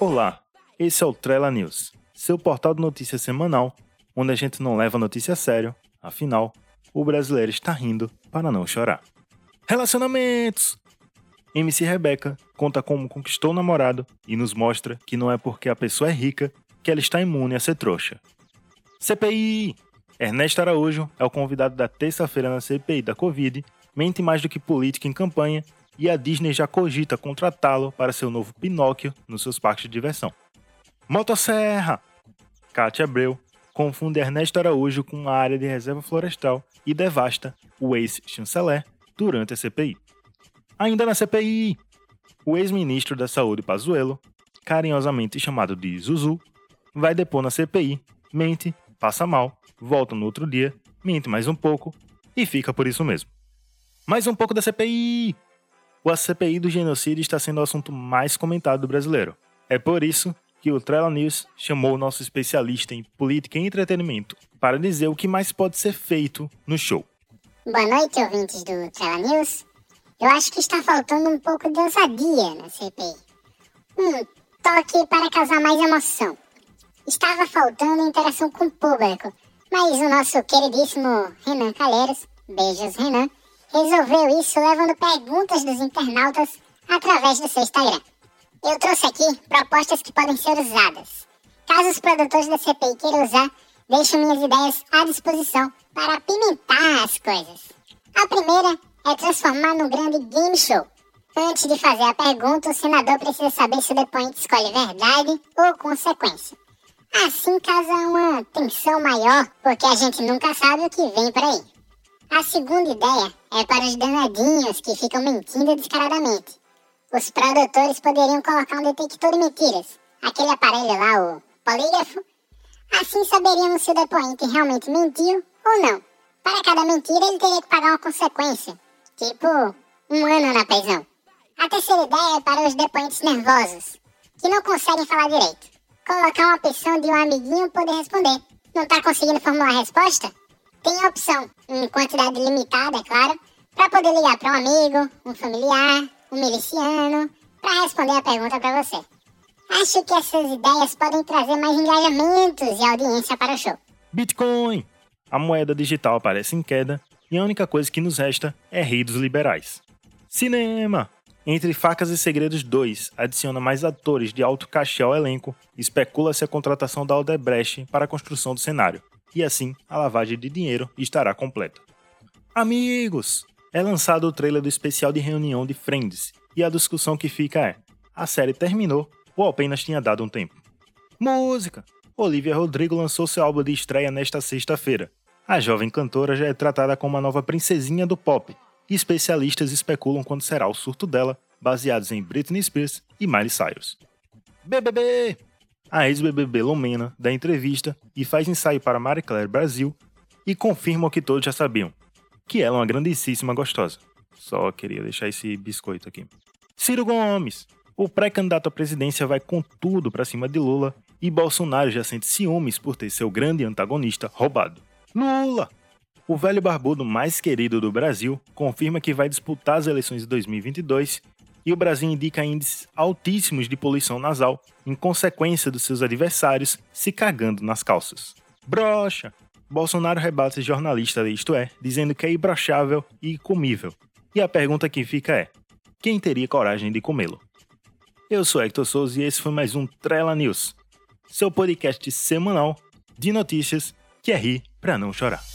Olá, esse é o Trela News, seu portal de notícias semanal, onde a gente não leva notícia a sério, afinal, o brasileiro está rindo para não chorar. Relacionamentos! MC Rebeca conta como conquistou o namorado e nos mostra que não é porque a pessoa é rica que ela está imune a ser trouxa. CPI! Ernesto Araújo é o convidado da terça-feira na CPI da Covid, mente mais do que política em campanha e a Disney já cogita contratá-lo para seu novo Pinóquio nos seus parques de diversão. Motosserra! Kátia Abreu confunde Ernesto Araújo com a área de reserva florestal e devasta o ex-chanceler durante a CPI. Ainda na CPI, o ex-ministro da Saúde Pazuello, carinhosamente chamado de Zuzu, vai depor na CPI, mente, passa mal, volta no outro dia, mente mais um pouco e fica por isso mesmo. Mais um pouco da CPI! O CPI do genocídio está sendo o assunto mais comentado do brasileiro. É por isso que o Trela News chamou o nosso especialista em política e entretenimento para dizer o que mais pode ser feito no show. Boa noite, ouvintes do Trela News. Eu acho que está faltando um pouco de ousadia na CPI. Um toque para causar mais emoção. Estava faltando interação com o público, mas o nosso queridíssimo Renan Calheiros, beijos Renan, resolveu isso levando perguntas dos internautas através do seu Instagram. Eu trouxe aqui propostas que podem ser usadas. Caso os produtores da CPI queiram usar, deixo minhas ideias à disposição para apimentar as coisas. A primeira é transformar num grande game show. Antes de fazer a pergunta, o senador precisa saber se o depoente escolhe verdade ou consequência. Assim causa uma tensão maior, porque a gente nunca sabe o que vem por aí. A segunda ideia é para os danadinhos que ficam mentindo descaradamente. Os produtores poderiam colocar um detector de mentiras, aquele aparelho lá, o polígrafo. Assim saberíamos se o depoente realmente mentiu ou não. Para cada mentira, ele teria que pagar uma consequência, tipo um ano na prisão. A terceira ideia é para os depoentes nervosos, que não conseguem falar direito. Colocar uma opção de um amiguinho poder responder. Não está conseguindo formular a resposta? Tem a opção, em quantidade limitada, é claro, para poder ligar para um amigo, um familiar, um miliciano, para responder a pergunta para você. Acho que essas ideias podem trazer mais engajamentos e audiência para o show. Bitcoin! A moeda digital aparece em queda e a única coisa que nos resta é rir dos liberais. Cinema! Entre Facas e Segredos 2, adiciona mais atores de alto cachê ao elenco e especula-se a contratação da Aldebrecht para a construção do cenário, e assim a lavagem de dinheiro estará completa. Amigos! É lançado o trailer do especial de reunião de Friends, e a discussão que fica é: a série terminou ou apenas tinha dado um tempo? Música! Olivia Rodrigo lançou seu álbum de estreia nesta sexta-feira. A jovem cantora já é tratada como a nova princesinha do pop, e especialistas especulam quando será o surto dela, baseados em Britney Spears e Miley Cyrus. BBB! A ex-BBB Lumena dá entrevista e faz ensaio para Marie Claire Brasil e confirma o que todos já sabiam, que ela é uma grandíssima gostosa. Só queria deixar esse biscoito aqui. Ciro Gomes! O pré-candidato à presidência vai com tudo para cima de Lula e Bolsonaro já sente ciúmes por ter seu grande antagonista roubado. Lula! O velho barbudo mais querido do Brasil confirma que vai disputar as eleições de 2022 e o Brasil indica índices altíssimos de poluição nasal em consequência dos seus adversários se cagando nas calças. Brocha! Bolsonaro rebate jornalista Isto É, dizendo que é imbrochável e comível. E a pergunta que fica é: quem teria coragem de comê-lo? Eu sou Hector Souza e esse foi mais um Trela News, seu podcast semanal de notícias que é rir pra não chorar.